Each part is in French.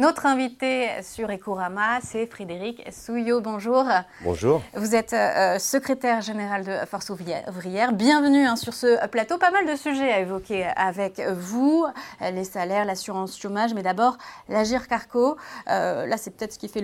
Notre invité sur Ecorama, c'est Frédéric Souillot. Bonjour. Bonjour. Vous êtes euh, secrétaire général de Force ouvrière. Bienvenue hein, sur ce plateau. Pas mal de sujets à évoquer avec vous les salaires, l'assurance chômage, mais d'abord l'Agir Carco. Euh, là, c'est peut-être ce qui fait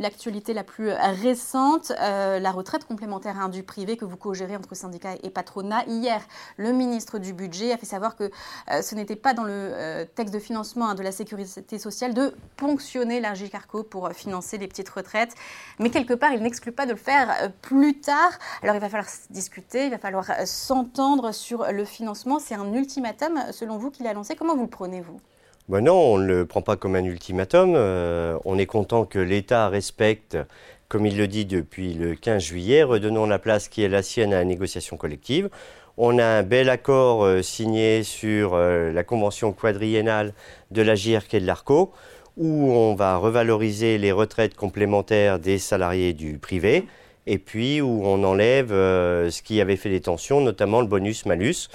l'actualité la plus récente euh, la retraite complémentaire hein, du privé que vous co-gérez entre syndicats et patronat. Hier, le ministre du Budget a fait savoir que ce n'était pas dans le texte de financement hein, de la sécurité sociale de ponctionner l'Argicarco pour euh, financer les petites retraites. Mais quelque part, il n'exclut pas de le faire euh, plus tard. Alors il va falloir discuter, il va falloir euh, s'entendre sur le financement. C'est un ultimatum, selon vous, qu'il a lancé. Comment vous le prenez-vous ben non, on ne le prend pas comme un ultimatum. on est content que l'État respecte, comme il le dit depuis le 15 juillet, redonnons la place qui est la sienne à la négociation collective. On a un bel accord signé sur la convention quadriennale de la GIRC et de l'ARCO où on va revaloriser les retraites complémentaires des salariés du privé, et puis où on enlève euh, ce qui avait fait des tensions, notamment le bonus-malus.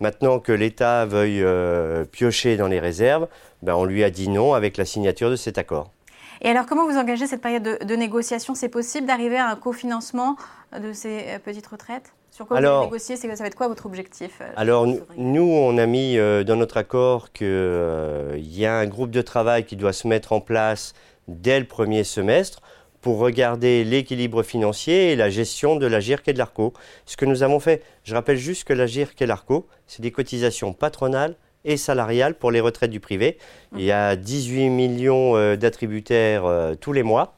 Maintenant que l'État veuille euh, piocher dans les réserves, ben on lui a dit non avec la signature de cet accord. Et alors, comment vous engagez cette période de négociation? C'est possible d'arriver à un cofinancement de ces euh, petites retraites? Sur quoi alors, vous négocier Ça va être quoi votre objectif euh, Alors, nous, on a mis euh, dans notre accord qu'il euh, y a un groupe de travail qui doit se mettre en place dès le premier semestre pour regarder l'équilibre financier et la gestion de la GIRC et de l'ARCO. Ce que nous avons fait, je rappelle juste que la GIRC et l'ARCO, c'est des cotisations patronales et salariales pour les retraites du privé. Il y a 18 millions d'attributaires tous les mois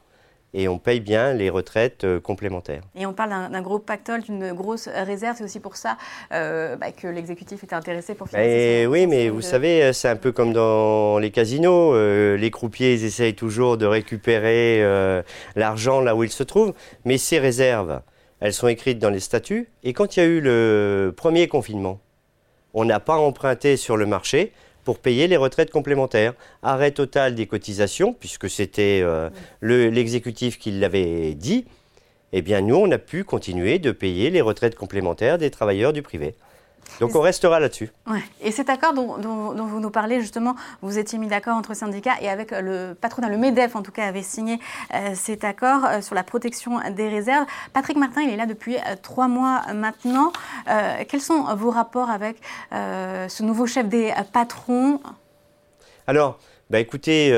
et on paye bien les retraites euh, complémentaires. Et on parle d'un gros pactole, d'une grosse réserve. C'est aussi pour ça euh, bah, que l'exécutif était intéressé pour financer. oui, mais vous savez, c'est un peu comme dans les casinos. Euh, les croupiers ils essayent toujours de récupérer l'argent là où il se trouve. Mais ces réserves, elles sont écrites dans les statuts. Et quand il y a eu le premier confinement, on n'a pas emprunté sur le marché pour payer les retraites complémentaires. Arrêt total des cotisations, puisque c'était euh, l'exécutif qui l'avait dit. Eh bien, nous, on a pu continuer de payer les retraites complémentaires des travailleurs du privé. Donc on restera là-dessus. Et cet accord dont, vous nous parlez, justement, vous étiez mis d'accord entre syndicats et avec le patronat, le MEDEF en tout cas, avait signé euh, cet accord euh, sur la protection des réserves. Patrick Martin, il est là depuis euh, trois mois maintenant. quels sont vos rapports avec ce nouveau chef des patrons? Alors, bah écoutez,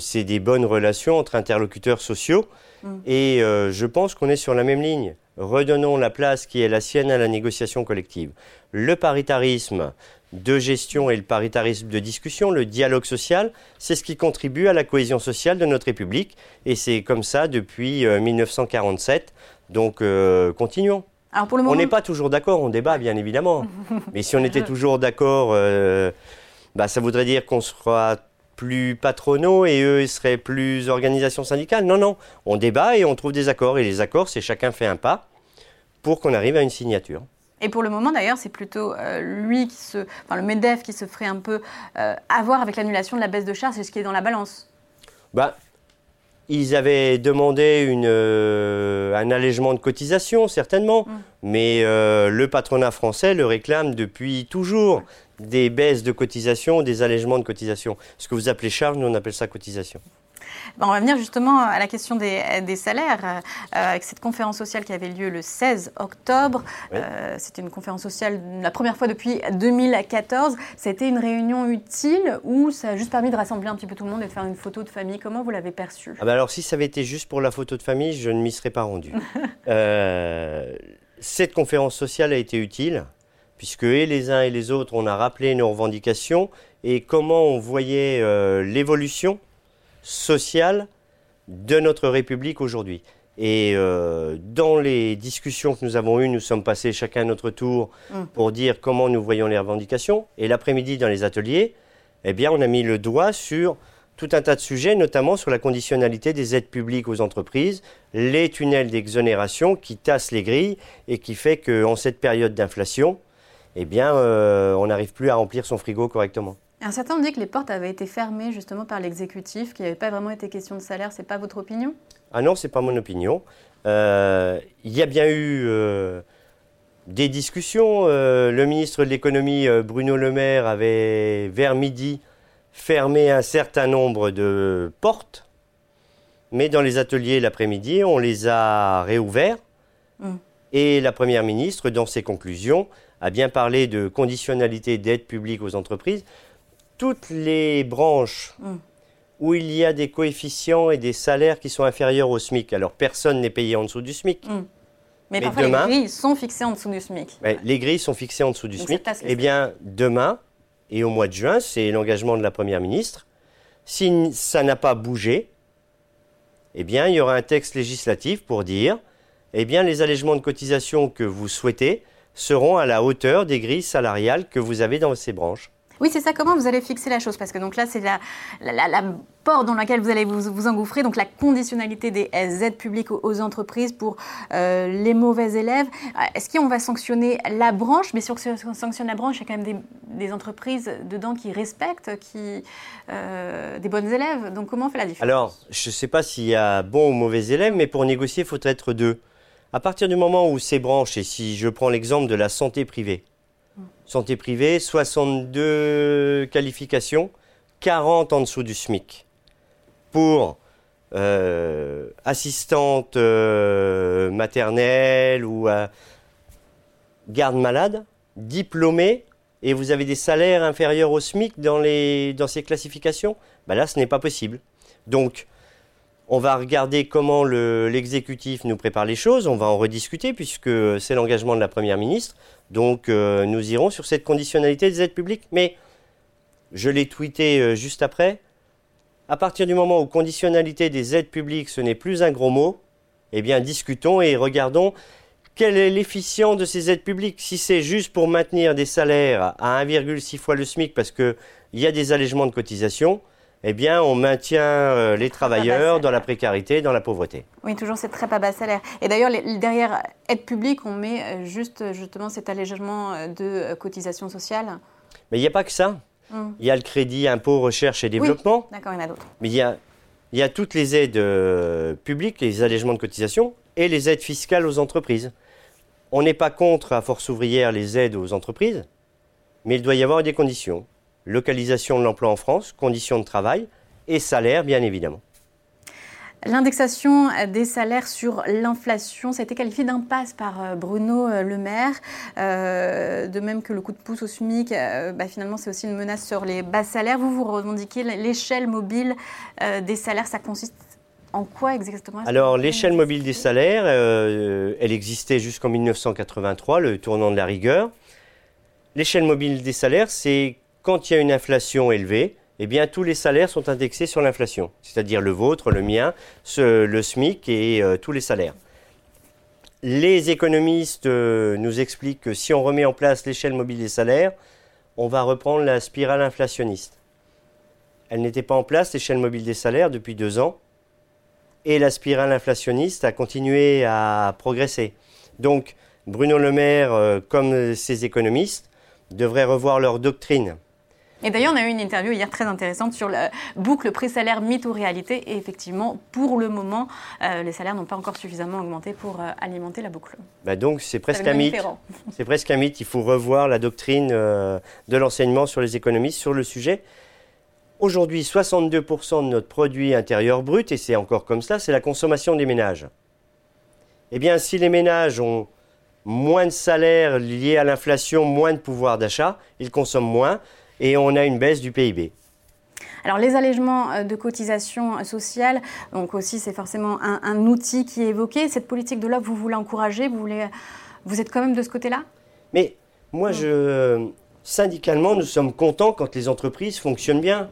c'est des bonnes relations entre interlocuteurs sociaux mm. et je pense qu'on est sur la même ligne redonnons la place qui est la sienne à la négociation collective. Le paritarisme de gestion et le paritarisme de discussion, le dialogue social, c'est ce qui contribue à la cohésion sociale de notre République. Et c'est comme ça depuis 1947. Euh, Donc euh, continuons. On n'est pas toujours d'accord, on débat bien évidemment. Mais si on était toujours d'accord, euh, bah, ça voudrait dire qu'on sera plus patronaux et eux ils seraient plus organisations syndicales. Non, non, on débat et on trouve des accords. Et les accords, c'est chacun fait un pas pour qu'on arrive à une signature. Et pour le moment, d'ailleurs, c'est plutôt euh, lui qui se, enfin le Medef qui se ferait un peu euh, avoir avec l'annulation de la baisse de charges, c'est ce qui est dans la balance. Bah, ils avaient demandé une, euh, un allègement de cotisation, certainement, mm. mais le patronat français le réclame depuis toujours des baisses de cotisation, des allègements de cotisation. Ce que vous appelez charge, nous on appelle ça cotisation. on va venir justement à la question des, salaires, euh, avec cette conférence sociale qui avait lieu le 16 octobre. Euh, c'était une conférence sociale la première fois depuis 2014. C'était une réunion utile ou ça a juste permis de rassembler un petit peu tout le monde et de faire une photo de famille? Comment vous l'avez perçu? Ah bah Alors si ça avait été juste pour la photo de famille, je ne m'y serais pas rendu. Euh, cette conférence sociale a été utile puisque et les uns et les autres, on a rappelé nos revendications et comment on voyait euh, l'évolution sociale de notre République aujourd'hui. Et euh, dans les discussions que nous avons eues, nous sommes passés chacun à notre tour mm. pour dire comment nous voyons les revendications. Et l'après-midi, dans les ateliers, eh bien, on a mis le doigt sur tout un tas de sujets, notamment sur la conditionnalité des aides publiques aux entreprises, les tunnels d'exonération qui tassent les grilles et qui fait qu'en cette période d'inflation, eh bien, euh, on n'arrive plus à remplir son frigo correctement. Un certain dit que les portes avaient été fermées justement par l'exécutif, qu'il n'y avait pas vraiment été question de salaire. C'est pas votre opinion? Ah non, c'est pas mon opinion. Euh, il y a bien eu euh, des discussions. le ministre de l'économie, Bruno Le Maire, avait vers midi fermé un certain nombre de portes, mais dans les ateliers l'après-midi, on les a réouverts. Mm. Et la Première ministre, dans ses conclusions, a bien parlé de conditionnalité d'aide publique aux entreprises. Toutes les branches où il y a des coefficients et des salaires qui sont inférieurs au SMIC, alors personne n'est payé en dessous du SMIC. Mm. Mais, parfois les grilles sont fixées en dessous du SMIC. Les grilles sont fixées en dessous du SMIC. Eh bien, demain, et au mois de juin, c'est l'engagement de la Première ministre, si ça n'a pas bougé, eh bien, il y aura un texte législatif pour dire, eh bien, les allègements de cotisation que vous souhaitez seront à la hauteur des grilles salariales que vous avez dans ces branches. Oui, c'est ça. Comment vous allez fixer la chose? Parce que donc là, c'est la, la, porte dans laquelle vous allez vous, vous, engouffrer. Donc la conditionnalité des aides publiques aux, entreprises pour euh, les mauvais élèves. Euh, est-ce qu'on va sanctionner la branche? Mais si on sanctionne la branche, il y a quand même des, entreprises dedans qui respectent, qui euh, des bonnes élèves. Donc comment on fait la différence? Alors, je ne sais pas s'il y a bons ou mauvais élèves, mais pour négocier, il faut être deux. À partir du moment où ces branches, et si je prends l'exemple de la santé privée, Santé privée, 62 qualifications, 40 en dessous du SMIC. Pour euh, assistante euh, maternelle ou garde malade, diplômée, et vous avez des salaires inférieurs au SMIC dans ces classifications, ben là, ce n'est pas possible. Donc, on va regarder comment l'exécutif nous prépare les choses, on va en rediscuter puisque c'est l'engagement de la Première ministre. Donc euh, nous irons sur cette conditionnalité des aides publiques. Mais je l'ai tweeté euh, juste après. À partir du moment où conditionnalité des aides publiques ce n'est plus un gros mot, eh bien discutons et regardons quelle est l'efficience de ces aides publiques. Si c'est juste pour maintenir des salaires à 1,6 fois le SMIC parce qu'il y a des allègements de cotisation, eh bien, on maintient euh, les travailleurs dans la précarité, dans la pauvreté. Oui, toujours c'est très pas bas salaire. Et d'ailleurs, derrière aide publique, on met euh, juste justement cet allègement euh, de cotisation sociale. Mais il n'y a pas que ça. Hum. Il y a le crédit impôt recherche et développement. D'accord, il y en a d'autres. Mais il y a, il y a toutes les aides publiques, les allègements de cotisation et les aides fiscales aux entreprises. On n'est pas contre, à force ouvrière, les aides aux entreprises, mais il doit y avoir des conditions localisation de l'emploi en France, conditions de travail et salaire, bien évidemment. L'indexation des salaires sur l'inflation, ça a été qualifié d'impasse par euh, Bruno euh, Le Maire. Euh, de même que le coup de pouce au SMIC, bah, finalement, c'est aussi une menace sur les bas salaires. Vous, vous revendiquez l'échelle mobile des salaires. Ça consiste en quoi exactement? Alors, l'échelle mobile des salaires, elle existait jusqu'en 1983, le tournant de la rigueur. L'échelle mobile des salaires, c'est quand il y a une inflation élevée, eh bien, tous les salaires sont indexés sur l'inflation, c'est-à-dire le vôtre, le mien, le SMIC et euh, tous les salaires. Les économistes euh, nous expliquent que si on remet en place l'échelle mobile des salaires, on va reprendre la spirale inflationniste. Elle n'était pas en place, l'échelle mobile des salaires, depuis deux ans, et la spirale inflationniste a continué à progresser. Donc, Bruno Le Maire, euh, comme ses économistes, devraient revoir leur doctrine et d'ailleurs, on a eu une interview hier très intéressante sur le boucle prix-salaire mythe ou réalité. Et effectivement, pour le moment, euh, les salaires n'ont pas encore suffisamment augmenté pour euh, alimenter la boucle. Bah donc, c'est presque un mythe. C'est presque un mythe. Il faut revoir la doctrine euh, de l'enseignement sur les économistes sur le sujet. Aujourd'hui, 62% de notre produit intérieur brut, et c'est encore comme ça, c'est la consommation des ménages. Eh bien, si les ménages ont moins de salaires liés à l'inflation, moins de pouvoir d'achat, ils consomment moins et on a une baisse du PIB. Alors les allègements euh, de cotisations sociales, donc aussi c'est forcément un, outil qui est évoqué. Cette politique de l'offre, vous voulez encourager, vous, voulez, vous êtes quand même de ce côté-là? Mais moi, je, syndicalement, nous sommes contents quand les entreprises fonctionnent bien,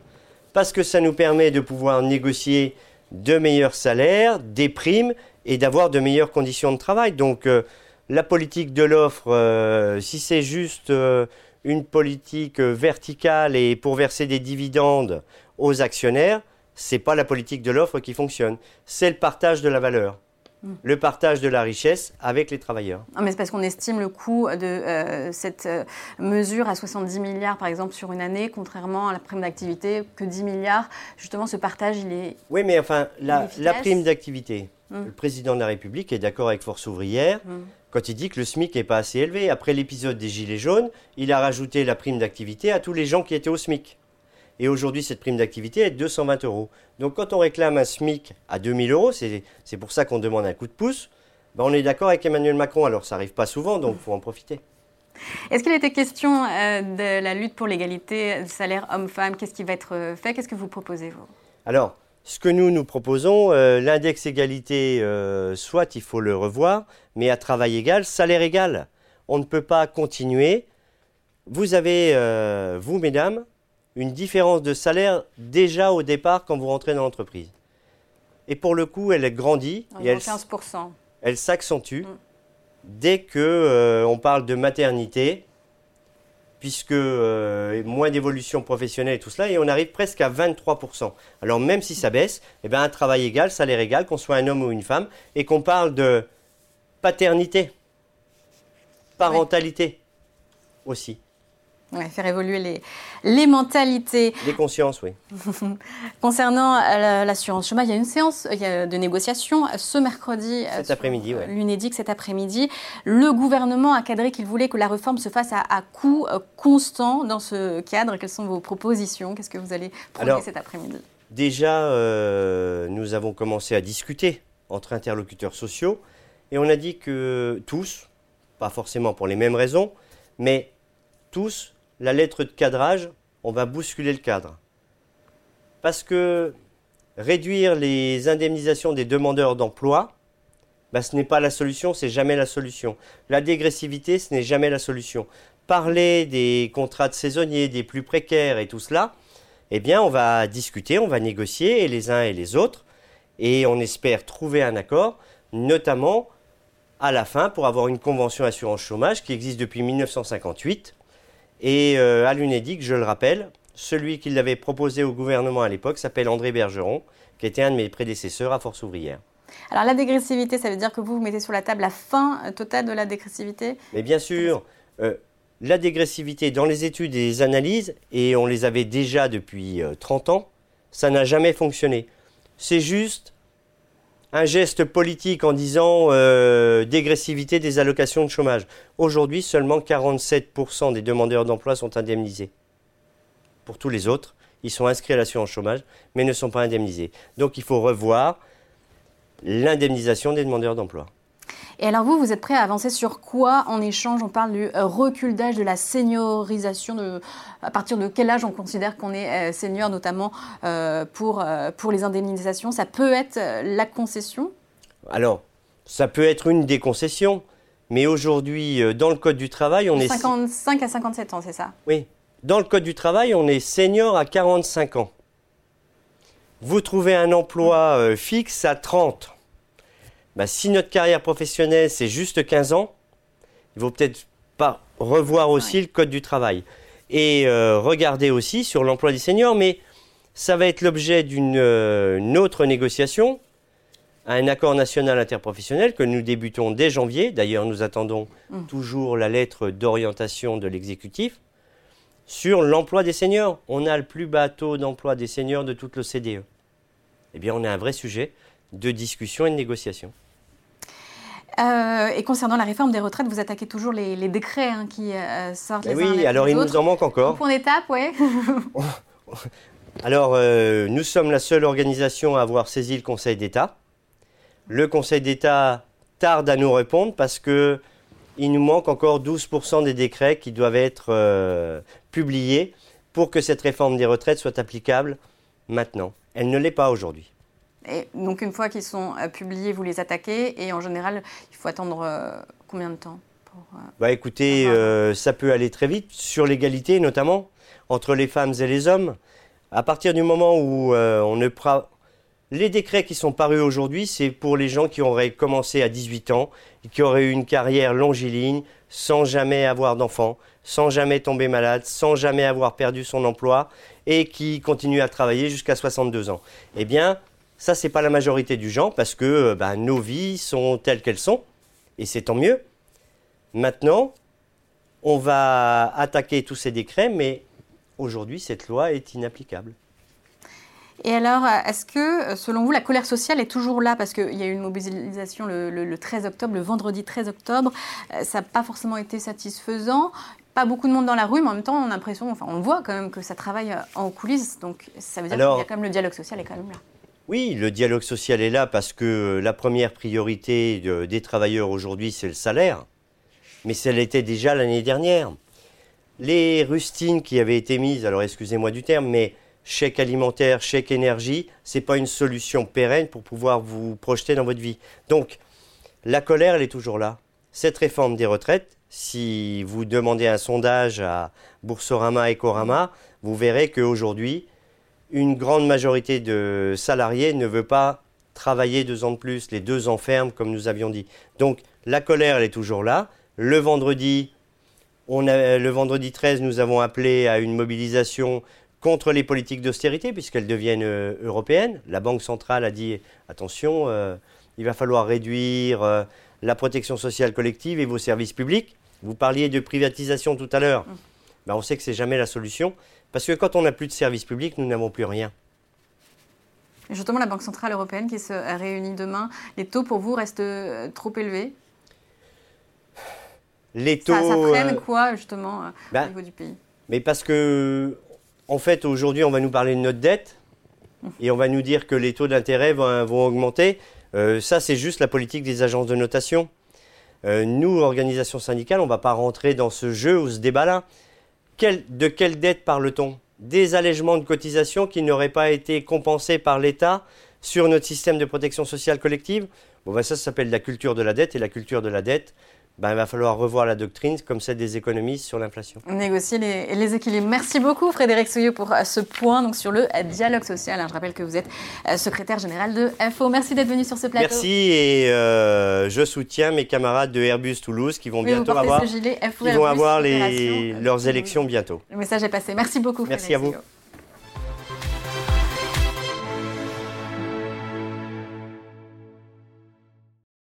parce que ça nous permet de pouvoir négocier de meilleurs salaires, des primes et d'avoir de meilleures conditions de travail. Donc euh, la politique de l'offre, euh, si c'est juste une politique verticale et pour verser des dividendes aux actionnaires, c'est pas la politique de l'offre qui fonctionne. C'est le partage de la valeur. Hmm. Le partage de la richesse avec les travailleurs. mais c'est parce qu'on estime le coût de euh, cette euh, mesure à 70 milliards, par exemple, sur une année, contrairement à la prime d'activité, que 10 milliards. Justement, ce partage, il est. Oui, mais enfin, la, prime d'activité, hmm. le président de la République est d'accord avec Force ouvrière. Hmm quand il dit que le SMIC n'est pas assez élevé. Après l'épisode des Gilets jaunes, il a rajouté la prime d'activité à tous les gens qui étaient au SMIC. Et aujourd'hui, cette prime d'activité est de 220 euros. Donc quand on réclame un SMIC à 2000 euros, c'est pour ça qu'on demande un coup de pouce, ben, on est d'accord avec Emmanuel Macron. Alors ça n'arrive pas souvent, donc il faut en profiter. Est-ce qu'il était question euh, de la lutte pour l'égalité salaire homme-femme? Qu'est-ce qui va être euh, fait? Qu'est-ce que vous proposez, vous? Alors, ce que nous, nous proposons, euh, l'index égalité, soit il faut le revoir, mais à travail égal, salaire égal. On ne peut pas continuer. Vous avez, vous, mesdames, une différence de salaire déjà au départ quand vous rentrez dans l'entreprise. Et pour le coup, elle grandit. et elle, 15%. Elle s'accentue. Mm dès que euh, on parle de maternité, puisque euh, moins d'évolution professionnelle et tout cela, et on arrive presque à 23%. Alors même si ça baisse, eh bien, un travail égal, salaire égal, qu'on soit un homme ou une femme, et qu'on parle de paternité, parentalité aussi faire évoluer les, les mentalités. Les consciences, oui. Concernant euh, l'assurance chômage, il y a une séance de négociation ce mercredi. Cet après-midi, oui. L'UNEDIC cet après-midi. Le gouvernement a cadré qu'il voulait que la réforme se fasse à, coût euh, constant dans ce cadre. Quelles sont vos propositions? Qu'est-ce que vous allez prôner cet après-midi? Déjà, euh, nous avons commencé à discuter entre interlocuteurs sociaux et on a dit que tous, pas forcément pour les mêmes raisons, mais tous la lettre de cadrage, on va bousculer le cadre. Parce que réduire les indemnisations des demandeurs d'emploi, bah, ce n'est pas la solution, c'est jamais la solution. La dégressivité, ce n'est jamais la solution. Parler des contrats de saisonniers, des plus précaires et tout cela, eh bien, on va discuter, on va négocier, les uns et les autres, et on espère trouver un accord, notamment à la fin pour avoir une convention assurance chômage qui existe depuis 1958 et euh, à l'UNEDIC, je le rappelle, celui qui l'avait proposé au gouvernement à l'époque s'appelle André Bergeron, qui était un de mes prédécesseurs à Force ouvrière. Alors la dégressivité, ça veut dire que vous, vous mettez sur la table la fin totale de la dégressivité? Mais bien sûr, euh, la dégressivité dans les études et les analyses, et on les avait déjà depuis 30 euh, ans, ça n'a jamais fonctionné. C'est juste un geste politique en disant euh, dégressivité des allocations de chômage. Aujourd'hui, seulement 47% des demandeurs d'emploi sont indemnisés. Pour tous les autres, ils sont inscrits à l'assurance chômage, mais ne sont pas indemnisés. Donc il faut revoir l'indemnisation des demandeurs d'emploi. Et alors vous, vous êtes prêt à avancer sur quoi en échange On parle du euh, recul d'âge, de la seniorisation. De, à partir de quel âge on considère qu'on est euh, senior, notamment euh, pour, pour les indemnisations? Ça peut être la concession? Alors, ça peut être une des concessions. Mais aujourd'hui, dans le Code du travail, on est... 55 à 57 ans, c'est ça? Oui. Dans le Code du travail, on est senior à 45 ans. Vous trouvez un emploi fixe à 30 bah, si notre carrière professionnelle c'est juste 15 ans, il vaut peut-être pas revoir aussi le code du travail. Et euh, regarder aussi sur l'emploi des seniors, mais ça va être l'objet d'une euh, autre négociation, un accord national interprofessionnel que nous débutons dès janvier. D'ailleurs, nous attendons mmh. toujours la lettre d'orientation de l'exécutif sur l'emploi des seniors. On a le plus bas taux d'emploi des seniors de toute l'OCDE. Eh bien, on a un vrai sujet de discussion et de négociation. Euh, et concernant la réforme des retraites, vous attaquez toujours les, décrets hein, qui euh, sortent les Oui, alors il nous en manque encore. Point d'étape, oui. alors, euh, nous sommes la seule organisation à avoir saisi le Conseil d'État. Le Conseil d'État tarde à nous répondre parce que il nous manque encore 12% des décrets qui doivent être publiés pour que cette réforme des retraites soit applicable maintenant. Elle ne l'est pas aujourd'hui. Et donc une fois qu'ils sont euh, publiés, vous les attaquez et en général, il faut attendre euh, combien de temps pour, euh, Bah écoutez, ça peut aller très vite sur l'égalité notamment entre les femmes et les hommes. À partir du moment où on ne prend les décrets qui sont parus aujourd'hui, c'est pour les gens qui auraient commencé à 18 ans et qui auraient eu une carrière longiligne sans jamais avoir d'enfants, sans jamais tomber malade, sans jamais avoir perdu son emploi et qui continuent à travailler jusqu'à 62 ans. Eh bien, ça, c'est pas la majorité du genre parce que euh, bah, nos vies sont telles qu'elles sont et c'est tant mieux. Maintenant, on va attaquer tous ces décrets, mais aujourd'hui, cette loi est inapplicable. Et alors, est-ce que, selon vous, la colère sociale est toujours là? Parce qu'il y a eu une mobilisation le, 13 octobre, le vendredi 13 octobre. Euh, ça n'a pas forcément été satisfaisant. pas beaucoup de monde dans la rue, mais en même temps, on a l'impression, enfin, on voit quand même que ça travaille en coulisses. Donc, ça veut dire qu'il y a quand même le dialogue social est quand même là. Oui, le dialogue social est là parce que la première priorité des travailleurs aujourd'hui, c'est le salaire. Mais ça l'était déjà l'année dernière. Les rustines qui avaient été mises, alors excusez-moi du terme, mais chèque alimentaire, chèque énergie, ce n'est pas une solution pérenne pour pouvoir vous projeter dans votre vie. Donc, la colère, elle est toujours là. Cette réforme des retraites, si vous demandez un sondage à Boursorama et Corama, vous verrez qu'aujourd'hui, une grande majorité de salariés ne veut pas travailler deux ans de plus, les deux ans fermes, comme nous avions dit. Donc, la colère, elle est toujours là. Le vendredi, on le vendredi 13, nous avons appelé à une mobilisation contre les politiques d'austérité, puisqu'elles deviennent euh, européennes. La Banque centrale a dit attention, euh, il va falloir réduire euh, la protection sociale collective et vos services publics. Vous parliez de privatisation tout à l'heure. Mm. Ben, on sait que ce n'est jamais la solution, parce que quand on n'a plus de services publics, nous n'avons plus rien. justement, la Banque Centrale Européenne qui se réunit demain, les taux pour vous restent euh, trop élevés? Les taux. Ça, freine euh, quoi, justement, euh, au niveau du pays? Mais parce que, en fait, aujourd'hui, on va nous parler de notre dette et on va nous dire que les taux d'intérêt vont, vont, augmenter. ça, c'est juste la politique des agences de notation. Euh, nous, organisation syndicale, on ne va pas rentrer dans ce jeu ou ce débat-là. De quelle dette parle-t-on? Des allègements de cotisations qui n'auraient pas été compensés par l'État sur notre système de protection sociale collective? Bon, ben ça, ça s'appelle la culture de la dette. Et la culture de la dette, ben, il va falloir revoir la doctrine comme celle des économistes sur l'inflation. Négocier les, les, équilibres. Merci beaucoup Frédéric Souillot pour euh, ce point donc, sur le euh, dialogue social. Je rappelle que vous êtes euh, secrétaire général de FO. Merci d'être venu sur ce plateau. Merci et je soutiens mes camarades de Airbus Toulouse qui vont bientôt avoir, vont avoir les, leurs élections bientôt. Le message est passé. Merci beaucoup. Merci à vous.